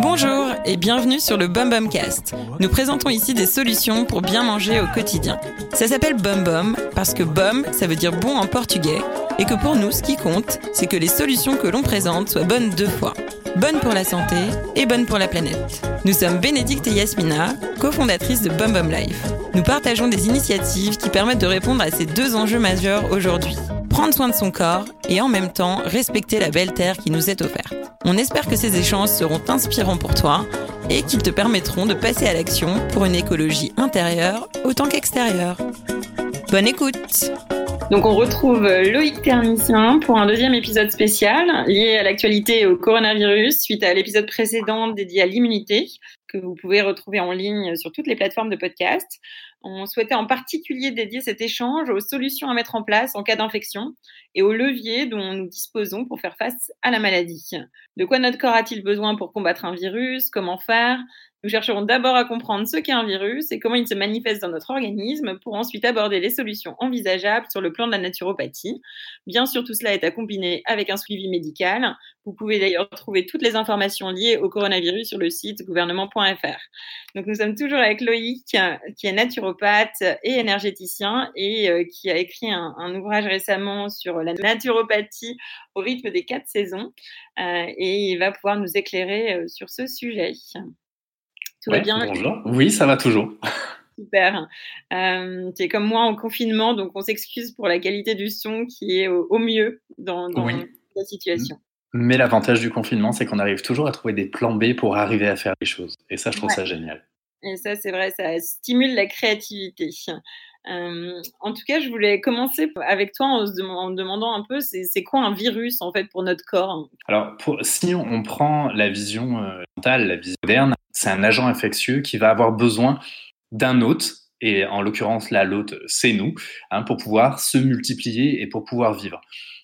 Bonjour et bienvenue sur le Bum Bum Cast. Nous présentons ici des solutions pour bien manger au quotidien. Ça s'appelle Bum Bum parce que Bum, ça veut dire bon en portugais et que pour nous, ce qui compte, c'est que les solutions que l'on présente soient bonnes deux fois. Bonnes pour la santé et bonnes pour la planète. Nous sommes Bénédicte et Yasmina, cofondatrices de Bum Bum Life. Nous partageons des initiatives qui permettent de répondre à ces deux enjeux majeurs aujourd'hui. Prendre soin de son corps et en même temps respecter la belle terre qui nous est offerte. On espère que ces échanges seront inspirants pour toi et qu'ils te permettront de passer à l'action pour une écologie intérieure autant qu'extérieure. Bonne écoute donc on retrouve Loïc Ternicien pour un deuxième épisode spécial lié à l'actualité au coronavirus suite à l'épisode précédent dédié à l'immunité que vous pouvez retrouver en ligne sur toutes les plateformes de podcast. On souhaitait en particulier dédier cet échange aux solutions à mettre en place en cas d'infection et aux leviers dont nous disposons pour faire face à la maladie. De quoi notre corps a-t-il besoin pour combattre un virus? Comment faire? Nous chercherons d'abord à comprendre ce qu'est un virus et comment il se manifeste dans notre organisme pour ensuite aborder les solutions envisageables sur le plan de la naturopathie. Bien sûr, tout cela est à combiner avec un suivi médical. Vous pouvez d'ailleurs trouver toutes les informations liées au coronavirus sur le site gouvernement.fr. Donc nous sommes toujours avec Loïc, qui est naturopathe et énergéticien et euh, qui a écrit un, ouvrage récemment sur la naturopathie au rythme des quatre saisons. Euh, et il va pouvoir nous éclairer euh, sur ce sujet. Tout va bien Bonjour. Oui, ça va toujours. Super. Euh, tu es comme moi en confinement, donc on s'excuse pour la qualité du son qui est au, mieux dans, la situation. Mais l'avantage du confinement, c'est qu'on arrive toujours à trouver des plans B pour arriver à faire les choses. Et ça, je trouve ça génial. Et ça, c'est vrai, ça stimule la créativité. Euh, en tout cas, je voulais commencer avec toi en, en demandant un peu, c'est quoi un virus en fait pour notre corps? Alors, si on prend la vision euh, mentale, la vision moderne, c'est un agent infectieux qui va avoir besoin d'un hôte, et en l'occurrence là, l'hôte, c'est nous, hein, pour pouvoir se multiplier et pour pouvoir vivre.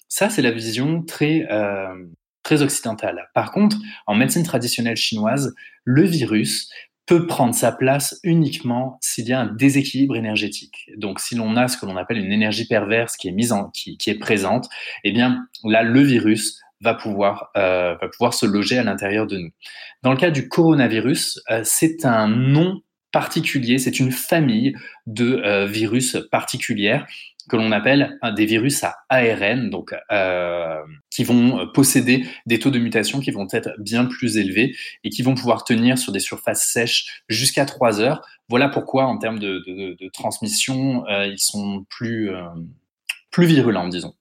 Ça, c'est la vision très euh, très occidentale. Par contre, en médecine traditionnelle chinoise, le virus peut prendre sa place uniquement s'il y a un déséquilibre énergétique. Donc, si l'on a ce que l'on appelle une énergie perverse qui est mise en, qui, est présente, eh bien, là, le virus va pouvoir, euh, va pouvoir se loger à l'intérieur de nous. Dans le cas du coronavirus, euh, c'est un nom particulier, c'est une famille de euh, virus particulières que l'on appelle des virus à ARN, donc euh, qui vont posséder des taux de mutation qui vont être bien plus élevés et qui vont pouvoir tenir sur des surfaces sèches jusqu'à 3 heures. Voilà pourquoi, en termes de, de, de transmission, euh, ils sont plus, euh, plus virulents, disons.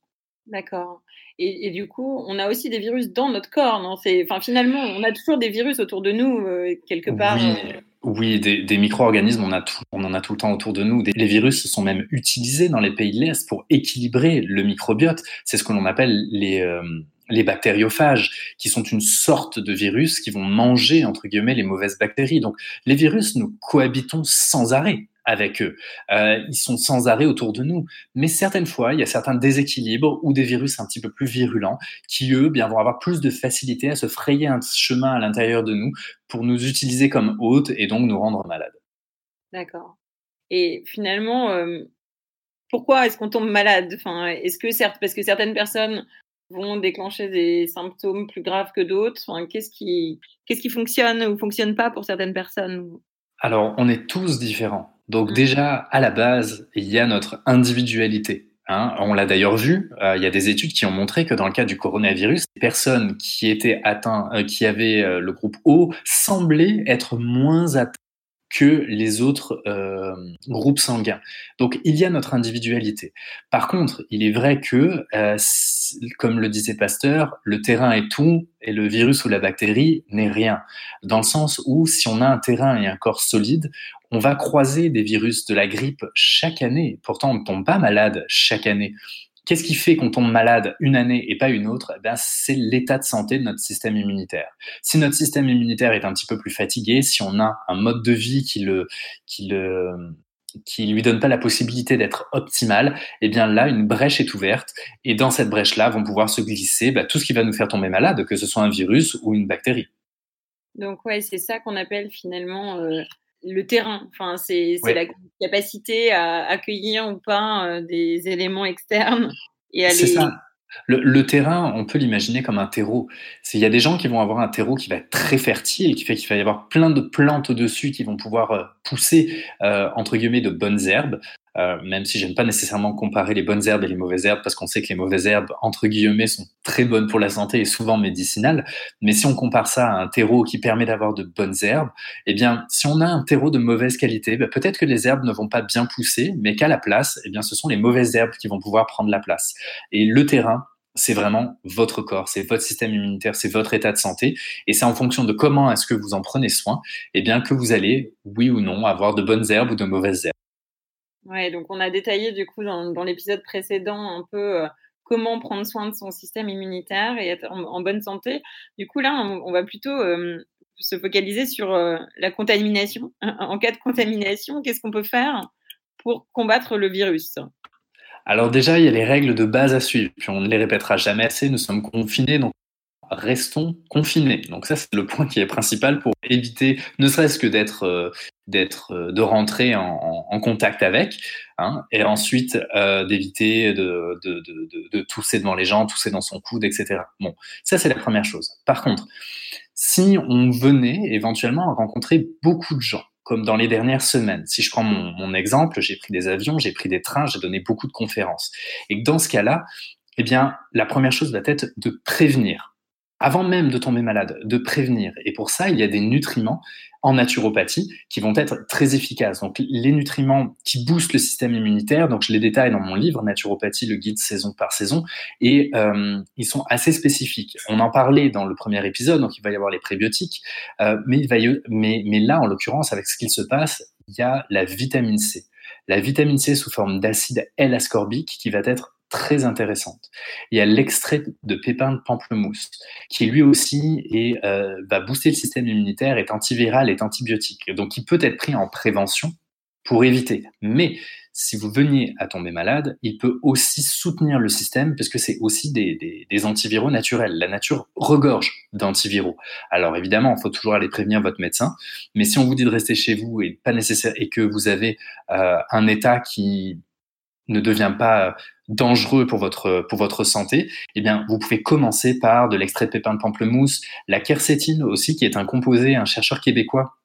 D'accord. Et, et, du coup, on a aussi des virus dans notre corps, non? Enfin, finalement, on a toujours des virus autour de nous, euh, quelque part. Oui. Oui, des, des micro-organismes, on, a on en a tout le temps autour de nous. Les virus sont même utilisés dans les pays de l'Est pour équilibrer le microbiote. C'est ce que l'on appelle les, euh, les bactériophages, qui sont une sorte de virus qui vont manger, entre guillemets, les mauvaises bactéries. Donc, les virus, nous cohabitons sans arrêt avec eux. Euh, ils sont sans arrêt autour de nous. Mais certaines fois, il y a certains déséquilibres ou des virus un petit peu plus virulents qui, eux, bien, vont avoir plus de facilité à se frayer un chemin à l'intérieur de nous pour nous utiliser comme hôtes et donc nous rendre malades. D'accord. Et finalement, euh, pourquoi est-ce qu'on tombe malade? Enfin, Est-ce que certes, parce que certaines personnes vont déclencher des symptômes plus graves que d'autres enfin, Qu'est-ce qui, qu'est-ce qui fonctionne ou fonctionne pas pour certaines personnes? Alors, on est tous différents. Donc mmh. déjà, à la base, il y a notre individualité. Hein. On l'a d'ailleurs vu, euh, il y a des études qui ont montré que dans le cas du coronavirus, les personnes qui étaient atteintes, euh, qui avaient euh, le groupe O, semblaient être moins atteintes que les autres groupes sanguins. Donc il y a notre individualité. Par contre, il est vrai que, comme le disait Pasteur, le terrain est tout et le virus ou la bactérie n'est rien. Dans le sens où si on a un terrain et un corps solide, on va croiser des virus de la grippe chaque année. Pourtant, on ne tombe pas malade chaque année. Qu'est-ce qui fait qu'on tombe malade une année et pas une autre? Eh bien, C'est l'état de santé de notre système immunitaire. Si notre système immunitaire est un petit peu plus fatigué, si on a un mode de vie qui le, lui donne pas la possibilité d'être optimal, eh bien là, une brèche est ouverte et dans cette brèche-là vont pouvoir se glisser bah, tout ce qui va nous faire tomber malade, que ce soit un virus ou une bactérie. Donc ouais, c'est ça qu'on appelle finalement euh, le terrain. Enfin, c'est la capacité à accueillir ou pas euh, des éléments externes. C'est ça. Le, terrain, on peut l'imaginer comme un terreau. Il y a des gens qui vont avoir un terreau qui va être très fertile, qui fait qu'il va y avoir plein de plantes au-dessus qui vont pouvoir euh, pousser, euh, entre guillemets, de bonnes herbes. Euh, même si j'aime pas nécessairement comparer les bonnes herbes et les mauvaises herbes, parce qu'on sait que les mauvaises herbes, entre guillemets, sont très bonnes pour la santé et souvent médicinales. Mais si on compare ça à un terreau qui permet d'avoir de bonnes herbes, eh bien, si on a un terreau de mauvaise qualité, bah, peut-être que les herbes ne vont pas bien pousser, mais qu'à la place, eh bien, ce sont les mauvaises herbes qui vont pouvoir prendre la place. Et le terrain, c'est vraiment votre corps, c'est votre système immunitaire, c'est votre état de santé, et c'est en fonction de comment est-ce que vous en prenez soin, eh bien que vous allez, oui ou non, avoir de bonnes herbes ou de mauvaises herbes. Ouais, donc on a détaillé du coup dans, l'épisode précédent un peu euh, comment prendre soin de son système immunitaire et être en, bonne santé. Du coup là, on, va plutôt euh, se focaliser sur euh, la contamination. En cas de contamination, qu'est-ce qu'on peut faire pour combattre le virus? Alors déjà, il y a les règles de base à suivre, puis on ne les répétera jamais assez, nous sommes confinés, donc restons confinés. Donc ça, c'est le point qui est principal pour éviter, ne serait-ce que d'être, euh, d'être, euh, de rentrer en, contact avec, hein, et ensuite euh, d'éviter de, de, de, de, tousser devant les gens, tousser dans son coude, etc. Bon, ça c'est la première chose. Par contre, si on venait éventuellement à rencontrer beaucoup de gens, comme dans les dernières semaines. Si je prends mon, exemple, j'ai pris des avions, j'ai pris des trains, j'ai donné beaucoup de conférences. Et dans ce cas-là, eh bien, la première chose va être de prévenir avant même de tomber malade, de prévenir. Et pour ça, il y a des nutriments en naturopathie qui vont être très efficaces. Donc les nutriments qui boostent le système immunitaire, donc je les détaille dans mon livre Naturopathie, le guide saison par saison, et euh, ils sont assez spécifiques. On en parlait dans le premier épisode, donc il va y avoir les prébiotiques, euh, mais, il va y, mais, mais là, en l'occurrence, avec ce qu'il se passe, il y a la vitamine C. La vitamine C sous forme d'acide L-ascorbique qui va être très intéressante. Il y a l'extrait de pépins de pamplemousse, qui lui aussi est, euh, va booster le système immunitaire, est antiviral, est antibiotique. Donc il peut être pris en prévention pour éviter. Mais si vous veniez à tomber malade, il peut aussi soutenir le système puisque c'est aussi des, des, antiviraux naturels. La nature regorge d'antiviraux. Alors évidemment, il faut toujours aller prévenir votre médecin, mais si on vous dit de rester chez vous et pas nécessaire et que vous avez euh, un état qui ne devient pas dangereux pour votre, pour votre santé, eh bien, vous pouvez commencer par de l'extrait de pépins de pamplemousse, la quercétine aussi, qui est un composé, un chercheur québécois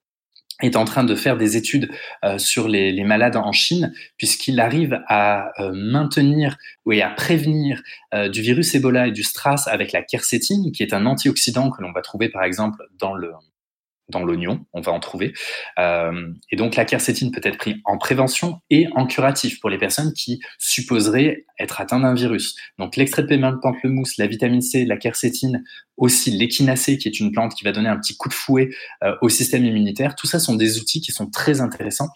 est en train de faire des études euh, sur les, les, malades en Chine, puisqu'il arrive à euh, maintenir ou à prévenir euh, du virus Ebola et du Stras avec la quercétine, qui est un antioxydant que l'on va trouver par exemple dans le, dans l'oignon, on va en trouver. Euh, et donc la quercétine peut être prise en prévention et en curatif pour les personnes qui supposeraient être atteintes d'un virus. Donc l'extrait de paiement de pamplemousse, la vitamine C, la quercétine, aussi l'échinacée qui est une plante qui va donner un petit coup de fouet euh, au système immunitaire. Tout ça sont des outils qui sont très intéressants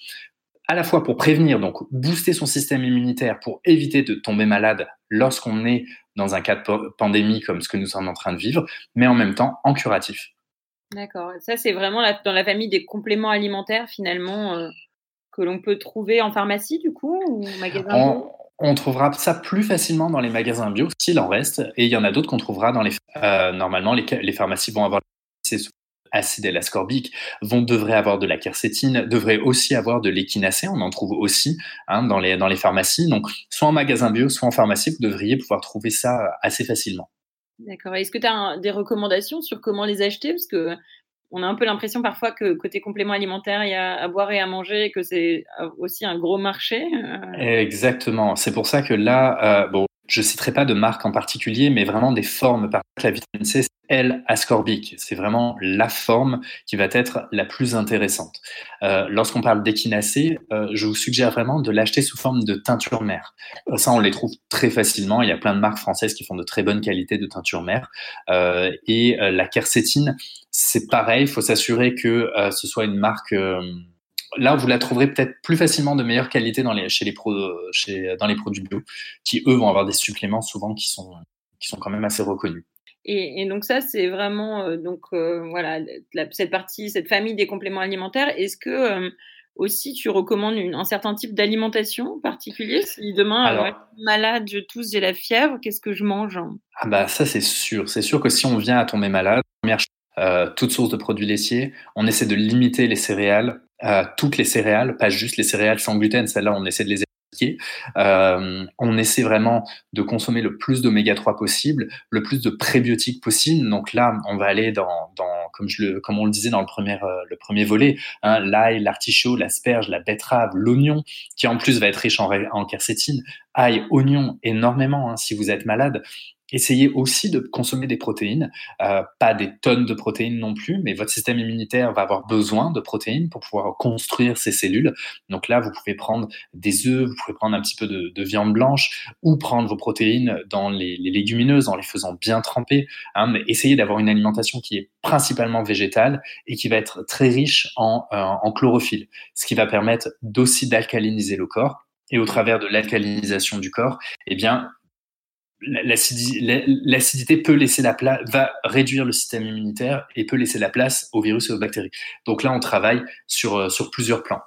à la fois pour prévenir, donc booster son système immunitaire pour éviter de tomber malade lorsqu'on est dans un cas de pandémie comme ce que nous sommes en train de vivre, mais en même temps en curatif. D'accord. Ça, c'est vraiment dans la famille des compléments alimentaires, finalement, euh, que l'on peut trouver en pharmacie, du coup, ou magasin on, on trouvera ça plus facilement dans les magasins bio, s'il en reste. Et il y en a d'autres qu'on trouvera dans les. Euh, normalement, les, les, pharmacies vont avoir acide L-ascorbique, vont devraient avoir de la quercétine, devraient aussi avoir de l'échinacée, on en trouve aussi hein, dans, les, dans les pharmacies. Donc, soit en magasin bio, soit en pharmacie, vous devriez pouvoir trouver ça assez facilement. D'accord. Est-ce que tu as des recommandations sur comment les acheter? Parce que on a un peu l'impression parfois que côté complément alimentaire, il y a à boire et à manger, et que c'est euh, aussi un gros marché. Euh. Exactement. C'est pour ça que là, euh, bon, je citerai pas de marque en particulier, mais vraiment des formes. Par exemple, la vitamine C, L-ascorbique. C'est vraiment la forme qui va être la plus intéressante. Euh, Lorsqu'on parle d'échinacée, euh, je vous suggère vraiment de l'acheter sous forme de teinture mère. Euh, ça, on les trouve très facilement. Il y a plein de marques françaises qui font de très bonnes qualités de teinture mère. Euh, et euh, la quercétine, c'est pareil. Il faut s'assurer que ce soit une marque là, vous la trouverez peut-être plus facilement de meilleure qualité dans les, chez les pro, chez, dans les produits bio, qui eux vont avoir des suppléments souvent qui sont, qui sont quand même assez reconnus. Et, donc ça, c'est vraiment euh, donc euh, voilà cette partie, cette famille des compléments alimentaires. Est-ce que euh, aussi tu recommandes un certain type d'alimentation particulier? Si demain, Alors, malade, je tousse, j'ai la fièvre, qu'est-ce que je mange? Ah bah ça c'est sûr. C'est sûr que si on vient à tomber malade, première chose, toute source de produits laitiers, on essaie de limiter les céréales, toutes les céréales, pas juste les céréales sans gluten. Celles-là, on essaie de les Euh, on essaie vraiment de consommer le plus d'oméga 3 possible, le plus de prébiotiques possible. Donc là, on va aller dans, dans comme, je le, comme on le disait dans le premier, euh, le premier volet, hein, l'ail, l'artichaut, l'asperge, la betterave, l'oignon, qui en plus va être riche en, en quercétine, ail, oignon énormément hein, si vous êtes malade. Essayez aussi de consommer des protéines, euh, pas des tonnes de protéines non plus, mais votre système immunitaire va avoir besoin de protéines pour pouvoir construire ses cellules. Donc là, vous pouvez prendre des œufs, vous pouvez prendre un petit peu de, viande blanche ou prendre vos protéines dans les, légumineuses en les faisant bien tremper. Hein, mais essayez d'avoir une alimentation qui est principalement végétale et qui va être très riche en, euh, en chlorophylle, ce qui va permettre d'aussi d'alcaliniser le corps. Et au travers de l'alcalinisation du corps, eh bien, l'acidité peut laisser la place, va réduire le système immunitaire et peut laisser la place aux virus et aux bactéries. Donc là, on travaille sur, euh, sur plusieurs plans.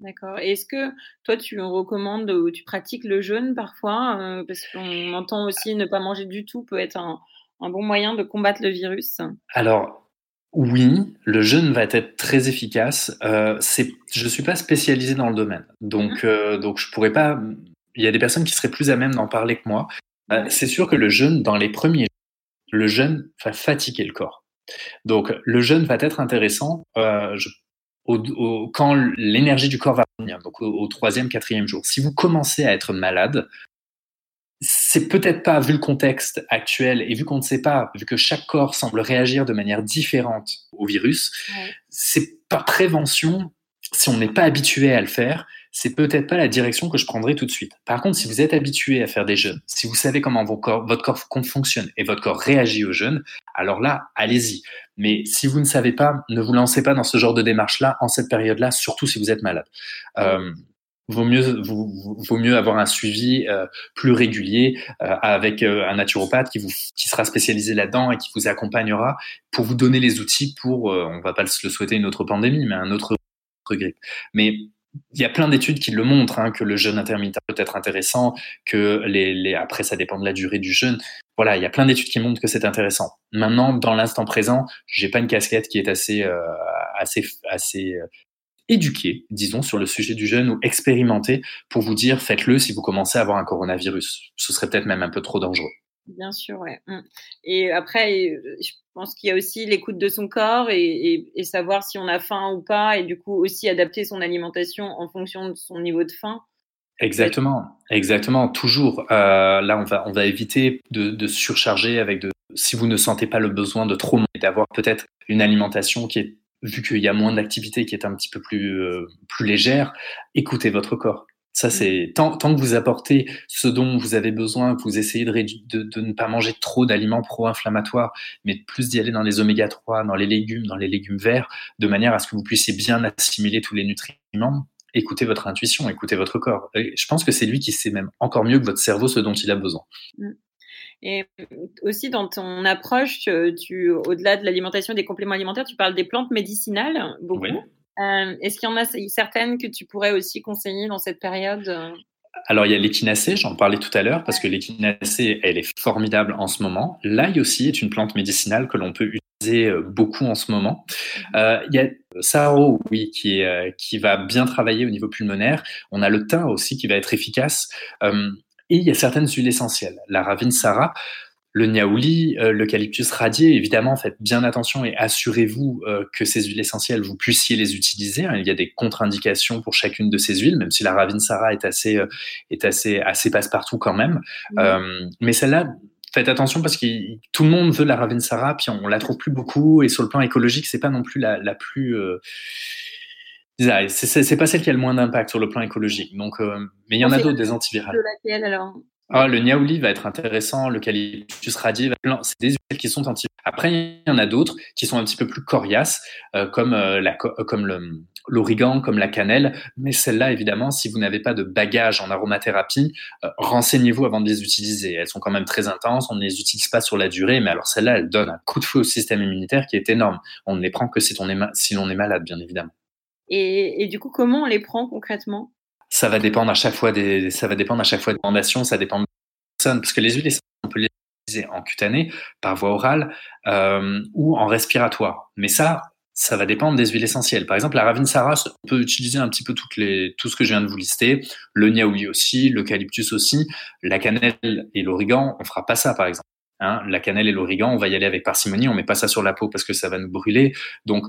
D'accord. Est-ce que toi, tu recommandes ou tu pratiques le jeûne parfois euh, Parce qu'on entend aussi ne pas manger du tout peut être un, bon moyen de combattre le virus? Alors, oui, le jeûne va être très efficace. Euh, je ne suis pas spécialisé dans le domaine. Donc, mmh. donc je pourrais pas. Il y a des personnes qui seraient plus à même d'en parler que moi. Euh, c'est sûr que le jeûne, dans les premiers le jeûne va fatiguer le corps. Donc, le jeûne va être intéressant euh, quand l'énergie du corps va revenir, donc au, troisième, quatrième jour. Si vous commencez à être malade, c'est peut-être pas, vu le contexte actuel et vu qu'on ne sait pas, vu que chaque corps semble réagir de manière différente au virus, c'est par prévention, si on n'est pas habitué à le faire, c'est peut-être pas la direction que je prendrai tout de suite. Par contre, si vous êtes habitué à faire des jeûnes, si vous savez comment votre corps fonctionne et votre corps réagit aux jeûnes, alors là, allez-y. Mais si vous ne savez pas, ne vous lancez pas dans ce genre de démarche-là en cette période-là, surtout si vous êtes malade. Euh, vaut mieux, vaut, mieux avoir un suivi euh, plus régulier euh, avec un naturopathe qui, vous, qui sera spécialisé là-dedans et qui vous accompagnera pour vous donner les outils pour, on va pas le souhaiter une autre pandémie, mais un autre grippe. Mais il y a plein d'études qui le montrent, hein, que le jeûne intermittent peut être intéressant, que les, après ça dépend de la durée du jeûne. Voilà, il y a plein d'études qui montrent que c'est intéressant. Maintenant, dans l'instant présent, j'ai pas une casquette qui est assez euh, assez assez euh, éduquée, disons, sur le sujet du jeûne ou expérimentée pour vous dire faites-le si vous commencez à avoir un coronavirus. Ce serait peut-être même un peu trop dangereux. Bien sûr, ouais. Mmh. Et après, je pense qu'il y a aussi l'écoute de son corps et, savoir si on a faim ou pas, et du coup aussi adapter son alimentation en fonction de son niveau de faim. Exactement, exactement, toujours. Euh, là, on va, on va éviter de, surcharger avec de. Si vous ne sentez pas le besoin de trop manger, d'avoir peut-être une alimentation qui est, vu qu'il y a moins d'activité, qui est un petit peu plus, euh, plus légère, écoutez votre corps. Ça, mmh. c'est tant, tant, que vous apportez ce dont vous avez besoin, que vous essayez de, de, de ne pas manger trop d'aliments pro-inflammatoires, mais plus d'y aller dans les oméga 3, dans les légumes, dans les légumes verts, de manière à ce que vous puissiez bien assimiler tous les nutriments. Écoutez votre intuition, écoutez votre corps. je pense que c'est lui qui sait même encore mieux que votre cerveau ce dont il a besoin. Mmh. Et aussi dans ton approche, tu, au-delà de l'alimentation des compléments alimentaires, tu parles des plantes médicinales beaucoup. Euh, est-ce qu'il y en a certaines que tu pourrais aussi conseiller dans cette période euh? alors, il y a l'échinacée, j'en parlais tout à l'heure, parce que l'échinacée, elle est formidable en ce moment. L'ail aussi est une plante médicinale que l'on peut utiliser euh, beaucoup en ce moment. Mhm. il y a Saro, oui, qui, qui va bien travailler au niveau pulmonaire. On a le thym aussi qui va être efficace. et il y a certaines huiles essentielles. La ravine Sarah, le niaouli, euh, l'eucalyptus radié, évidemment, faites bien attention et assurez-vous euh, que ces huiles essentielles, vous puissiez les utiliser. Hein. Il y a des contre-indications pour chacune de ces huiles, même si la Ravinsara est assez, euh, est assez, assez passe-partout quand même. Mmh. mais celle-là, faites attention parce que tout le monde veut la Ravinsara, puis on, la trouve plus beaucoup. Et sur le plan écologique, c'est pas non plus la, la plus c'est pas celle qui a le moins d'impact sur le plan écologique. Donc, mais il y en a d'autres, des antivirales. De laquelle alors ah, le niaouli va être intéressant, le l'eucalyptus radié, c'est des huiles qui sont anti. Après, il y en a d'autres qui sont un petit peu plus coriaces, euh, comme, euh, euh, l'origan, comme la cannelle. Mais celles-là, évidemment, si vous n'avez pas de bagage en aromathérapie, renseignez-vous avant de les utiliser. Elles sont quand même très intenses, on ne les utilise pas sur la durée, mais alors celles-là, elles donnent un coup de feu au système immunitaire qui est énorme. On ne les prend que si l'on est malade, bien évidemment. Et du coup, comment on les prend concrètement? Ça va dépendre à chaque fois des, ça va dépendre à chaque fois des recommandations, ça dépend de personne, parce que les huiles on peut les utiliser en cutanée, par voie orale euh, ou en respiratoire. Mais ça, ça va dépendre des huiles essentielles. Par exemple, la Ravinsara, on peut utiliser un petit peu toutes les, tout ce que je viens de vous lister. Le niaouli aussi, l'eucalyptus aussi, la cannelle et l'origan, on fera pas ça, par exemple. Hein, la cannelle et l'origan, on va y aller avec parcimonie, on met pas ça sur la peau parce que ça va nous brûler. Donc,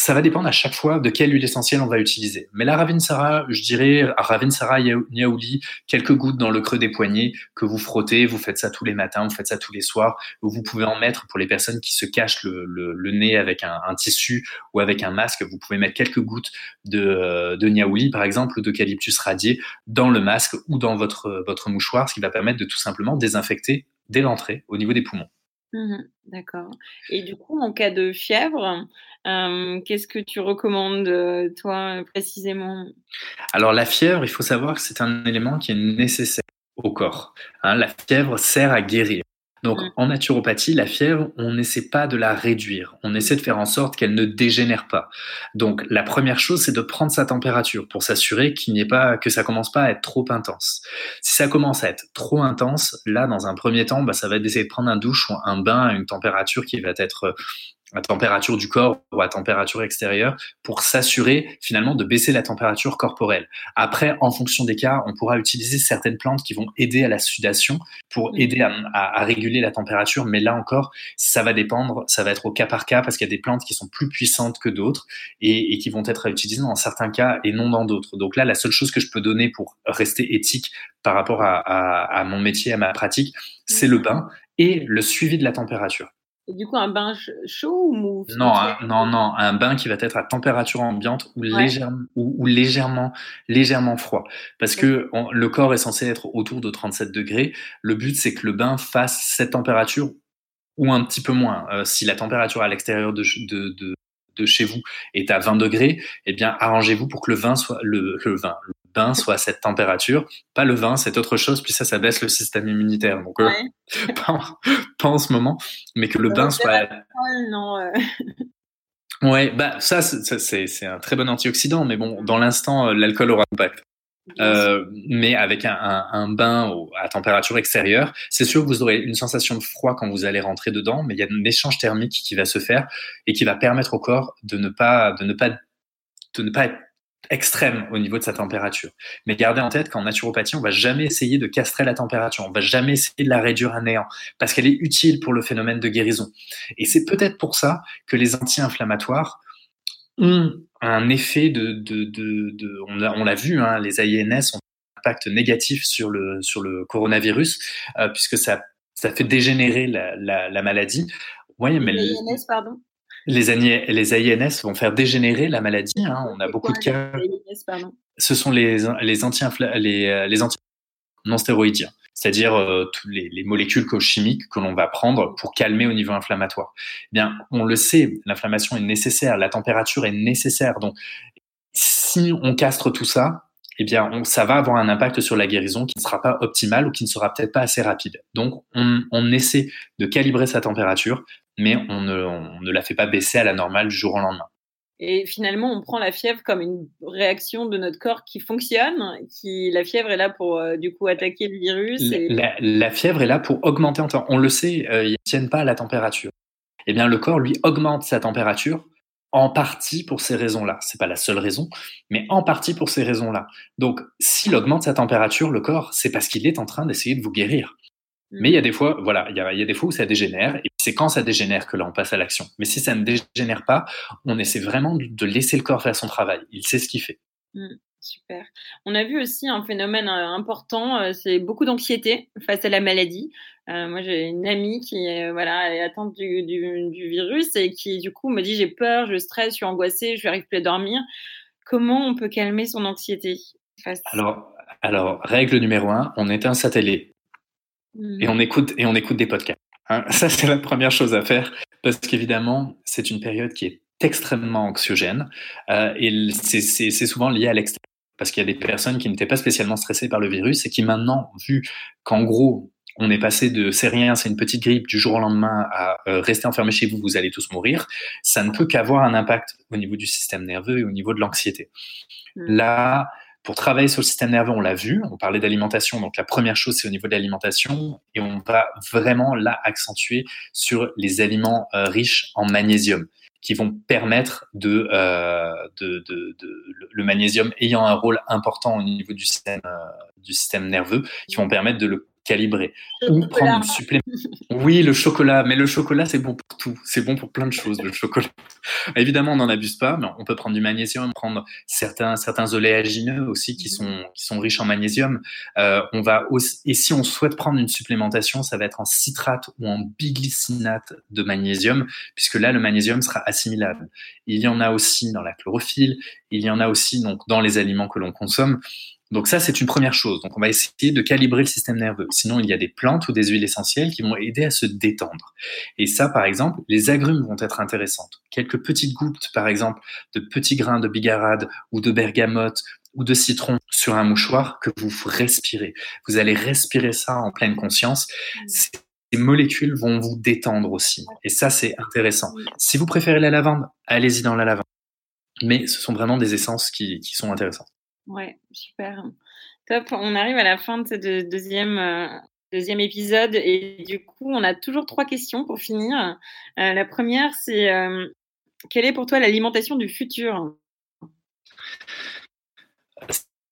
ça va dépendre à chaque fois de quelle huile essentielle on va utiliser. Mais la Ravinsara, je dirais Ravinsara Niaouli, quelques gouttes dans le creux des poignets que vous frottez, vous faites ça tous les matins, vous faites ça tous les soirs. Vous pouvez en mettre pour les personnes qui se cachent le, nez avec un, tissu ou avec un masque. Vous pouvez mettre quelques gouttes de, de Niaouli, par exemple, d'eucalyptus radié dans le masque ou dans votre, votre mouchoir, ce qui va permettre de tout simplement désinfecter dès l'entrée au niveau des poumons. Mmh d'accord. Et du coup, en cas de fièvre, qu'est-ce que tu recommandes, toi, précisément? Alors, la fièvre, il faut savoir que c'est un élément qui est nécessaire au corps. Hein. la fièvre sert à guérir. Donc mmh. en naturopathie, la fièvre, on n'essaie pas de la réduire, on essaie de faire en sorte qu'elle ne dégénère pas. Donc la première chose, c'est de prendre sa température pour s'assurer qu'il n'y ait pas que ça commence pas à être trop intense. Si ça commence à être trop intense, là dans un premier temps, bah, ça va être d'essayer de prendre un douche ou un bain à une température qui va être à température du corps ou à température extérieure pour s'assurer finalement de baisser la température corporelle. Après, en fonction des cas, on pourra utiliser certaines plantes qui vont aider à la sudation pour aider à, réguler la température. Mais là encore, ça va dépendre, ça va être au cas par cas parce qu'il y a des plantes qui sont plus puissantes que d'autres et, qui vont être utilisées dans certains cas et non dans d'autres. Donc là, la seule chose que je peux donner pour rester éthique par rapport à, à mon métier, à ma pratique, c'est le bain et le suivi de la température du coup, un bain chaud ou mou? Non, non, non, un bain qui va être à température ambiante ou, légèrement, ou, légèrement, légèrement froid. Parce que le corps est censé être autour de 37 degrés. Le but, c'est que le bain fasse cette température ou un petit peu moins. Euh, si la température à l'extérieur de, de, de, de, chez vous est à 20 degrés, eh bien, arrangez-vous pour que le vin soit le, le vin, soit à cette température, pas le vin, c'est autre chose, puis ça, ça baisse le système immunitaire. Donc, euh, pas, en ce moment, mais que le bain soit. Non, euh. Ouais, bah ça, c'est un très bon antioxydant, mais bon, dans l'instant, euh, l'alcool aura un impact. mais avec un, un, bain à température extérieure, c'est sûr que vous aurez une sensation de froid quand vous allez rentrer dedans, mais il y a un échange thermique qui va se faire et qui va permettre au corps de ne pas, de ne pas, de ne pas être extrême au niveau de sa température. Mais gardez en tête qu'en naturopathie, on va jamais essayer de castrer la température, on va jamais essayer de la réduire à néant, parce qu'elle est utile pour le phénomène de guérison. Et c'est peut-être pour ça que les anti-inflammatoires ont un effet de... de, de, on l'a vu, hein, les INS ont un impact négatif sur le, sur le coronavirus, euh, puisque ça, ça fait dégénérer la, la, maladie. Oui, mais les INS, pardon les, les AINS vont faire dégénérer la maladie. Hein. On a beaucoup de cas. Ce sont les, les anti les, les anti non stéroïdiens, c'est-à-dire euh, les, les, molécules chimiques que l'on va prendre pour calmer au niveau inflammatoire. Eh bien, on le sait, l'inflammation est nécessaire, la température est nécessaire. Donc, si on castre tout ça, eh bien, on, ça va avoir un impact sur la guérison qui ne sera pas optimal ou qui ne sera peut-être pas assez rapide. Donc, on, on, essaie de calibrer sa température mais on ne, la fait pas baisser à la normale du jour au lendemain. Et finalement, on prend la fièvre comme une réaction de notre corps qui fonctionne. Qui, la fièvre est là pour euh, du coup attaquer le virus. La, fièvre est là pour augmenter. On le sait, euh, ils ne tiennent pas à la température. Eh bien, le corps lui augmente sa température en partie pour ces raisons-là. C'est pas la seule raison, mais en partie pour ces raisons-là. Donc, s'il augmente sa température, le corps, c'est parce qu'il est en train d'essayer de vous guérir. Mais il y a des fois, voilà, il y a, des fois où ça dégénère, et c'est quand ça dégénère que là on passe à l'action. Mais si ça ne dégénère pas, on essaie vraiment de laisser le corps faire son travail. Il sait ce qu'il fait. Mmh, super. On a vu aussi un phénomène euh, important, euh, c'est beaucoup d'anxiété face à la maladie. Euh, moi, j'ai une amie qui voilà, est atteinte du, du, virus et qui, du coup, me dit j'ai peur, je stresse, je suis angoissée, je n'arrive plus à dormir. Comment on peut calmer son anxiété face alors, alors, règle numéro un, on éteint sa télé et on mmh. écoute et on écoute des podcasts. Hein. Ça, c'est la première chose à faire parce qu'évidemment, c'est une période qui est extrêmement anxiogène euh, et c'est souvent lié à l'extérieur parce qu'il y a des personnes qui n'étaient pas spécialement stressées par le virus et qui maintenant, vu qu'en gros, on est passé de c'est rien, c'est une petite grippe du jour au lendemain à euh, rester enfermé chez vous, vous allez tous mourir, ça ne peut qu'avoir un impact au niveau du système nerveux et au niveau de l'anxiété. Mmh. Là, pour travailler sur le système nerveux, on l'a vu, on parlait d'alimentation, donc la première chose c'est au niveau de l'alimentation et on va vraiment là accentuer sur les aliments euh, riches en magnésium. qui vont permettre de, euh, le magnésium ayant un rôle important au niveau du système, euh, du système nerveux, qui vont permettre de le Ou prendre un supplément. Oui, le chocolat, mais le chocolat, c'est bon pour tout. C'est bon pour plein de choses, le chocolat. Évidemment, on n'en abuse pas, mais on peut prendre du magnésium, prendre certains, certains oléagineux aussi qui sont, qui sont riches en magnésium. Euh, on va aussi, et si on souhaite prendre une supplémentation, ça va être en citrate ou en biglycinate de magnésium, puisque là, le magnésium sera assimilable. Il y en a aussi dans la chlorophylle, il y en a aussi donc dans les aliments que l'on consomme. Donc ça, c'est une première chose. Donc on va essayer de calibrer le système nerveux. Sinon, il y a des plantes ou des huiles essentielles qui vont aider à se détendre. Et ça, par exemple, les agrumes vont être intéressantes. Quelques petites gouttes, par exemple, de petits grains de bigarade ou de bergamote ou de citron sur un mouchoir que vous respirez. Vous allez respirer ça en pleine conscience. Ces molécules vont vous détendre aussi. Et ça, c'est intéressant. Si vous préférez la lavande, allez-y dans la lavande. Mais ce sont vraiment des essences qui, qui sont intéressantes. Ouais, super. Top. On arrive à la fin de ce deuxième, euh, deuxième épisode et du coup, on a toujours trois questions pour finir. Euh, la première, c'est euh, quelle est pour toi l'alimentation du futur?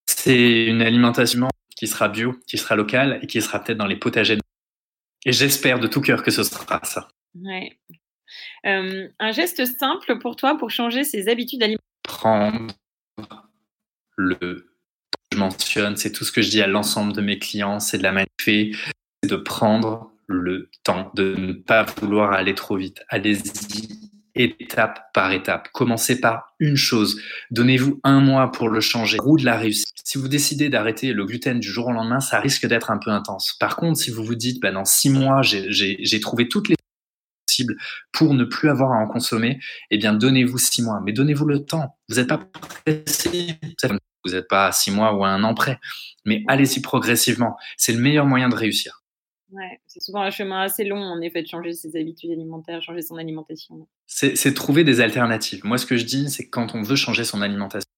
C'est une alimentation qui sera bio, qui sera locale et qui sera peut-être dans les potagers. Et j'espère de tout cœur que ce sera ça. Ouais. un geste simple pour toi pour changer ses habitudes alimentaires? Prendre le je mentionne, c'est tout ce que je dis à l'ensemble de mes clients, c'est de la magnifier, c'est de prendre le temps, de ne pas vouloir aller trop vite. Allez-y étape par étape. Commencez par une chose. Donnez-vous un mois pour le changer. Roue de la réussite. Si vous décidez d'arrêter le gluten du jour au lendemain, ça risque d'être un peu intense. Par contre, si vous vous dites, bah, dans six mois, j'ai trouvé toutes les possibles pour ne plus avoir à en consommer, eh bien, donnez-vous six mois. Mais donnez-vous le temps. Vous n'êtes pas pressé. N'êtes pas à six mois ou à un an près, mais allez-y progressivement. C'est le meilleur moyen de réussir. Ouais, c'est souvent un chemin assez long, en effet, de changer ses habitudes alimentaires, changer son alimentation. C'est trouver des alternatives. Moi, ce que je dis, c'est que quand on veut changer son alimentation,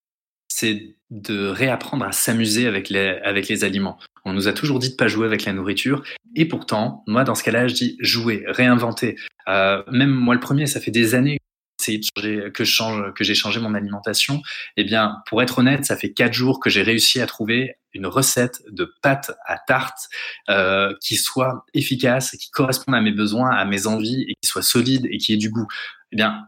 c'est de réapprendre à s'amuser avec les, avec les aliments. On nous a toujours dit de pas jouer avec la nourriture, et pourtant, moi, dans ce cas-là, je dis jouer, réinventer. Euh, même moi, le premier, ça fait des années de changer, que, change, que j'ai changé mon alimentation, eh bien, pour être honnête, ça fait quatre jours que j'ai réussi à trouver une recette de pâte à tarte euh, qui soit efficace, qui corresponde à mes besoins, à mes envies et qui soit solide et qui ait du goût. Eh bien,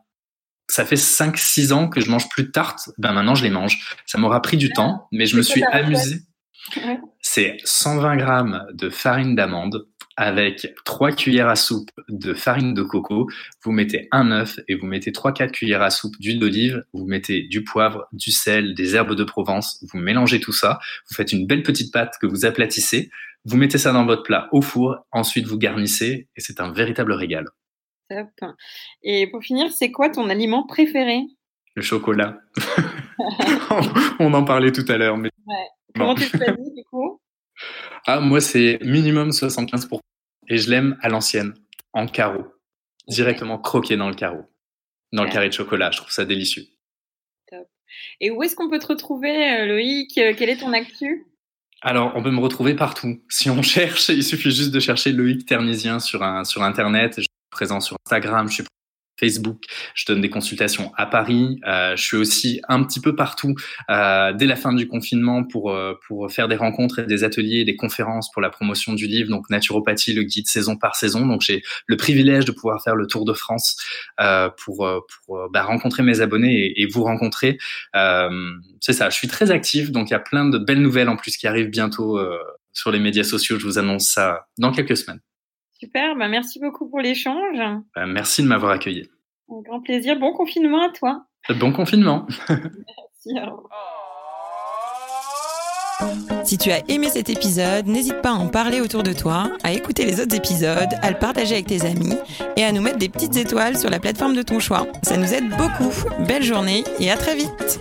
ça fait 5-6 ans que je mange plus de tartes. Ben maintenant, je les mange. Ça m'aura pris du temps, mais je me suis amusé. C'est 120 grammes de farine d'amande, avec 3 cuillères à soupe de farine de coco, vous mettez un œuf et vous mettez 3-4 cuillères à soupe d'huile d'olive, vous mettez du poivre, du sel, des herbes de Provence, vous mélangez tout ça, vous faites une belle petite pâte que vous aplatissez, vous mettez ça dans votre plat au four, ensuite vous garnissez et c'est un véritable régal. Top. Et pour finir, c'est quoi ton aliment préféré? Le chocolat. On en parlait tout à l'heure. Mais... Comment tu le du coup? Ah, moi, c'est minimum 75%. Et je l'aime à l'ancienne, en carreau. Directement croqué dans le carreau. Dans le carré de chocolat. Je trouve ça délicieux. Top. Et où est-ce qu'on peut te retrouver, euh, Loïc? Euh, Quel est ton actu? Alors, on peut me retrouver partout. Si on cherche, il suffit juste de chercher Loïc Ternisien sur, un, sur Internet. Je suis présent sur Instagram, je suis Facebook. Je donne des consultations à Paris. Euh, je suis aussi un petit peu partout euh, dès la fin du confinement pour euh, pour faire des rencontres et des ateliers, des conférences pour la promotion du livre. Donc naturopathie, le guide saison par saison. Donc j'ai le privilège de pouvoir faire le tour de France pour pour bah, rencontrer mes abonnés et, et vous rencontrer. C'est ça. Je suis très actif. Donc il y a plein de belles nouvelles en plus qui arrivent bientôt sur les médias sociaux. Je vous annonce ça dans quelques semaines. Super, bah merci beaucoup pour l'échange. Bah, merci de m'avoir accueilli. Un grand plaisir. Bon confinement à toi. Bon confinement. merci. Si tu as aimé cet épisode, n'hésite pas à en parler autour de toi, à écouter les autres épisodes, à le partager avec tes amis et à nous mettre des petites étoiles sur la plateforme de ton choix. Ça nous aide beaucoup. Belle journée et à très vite.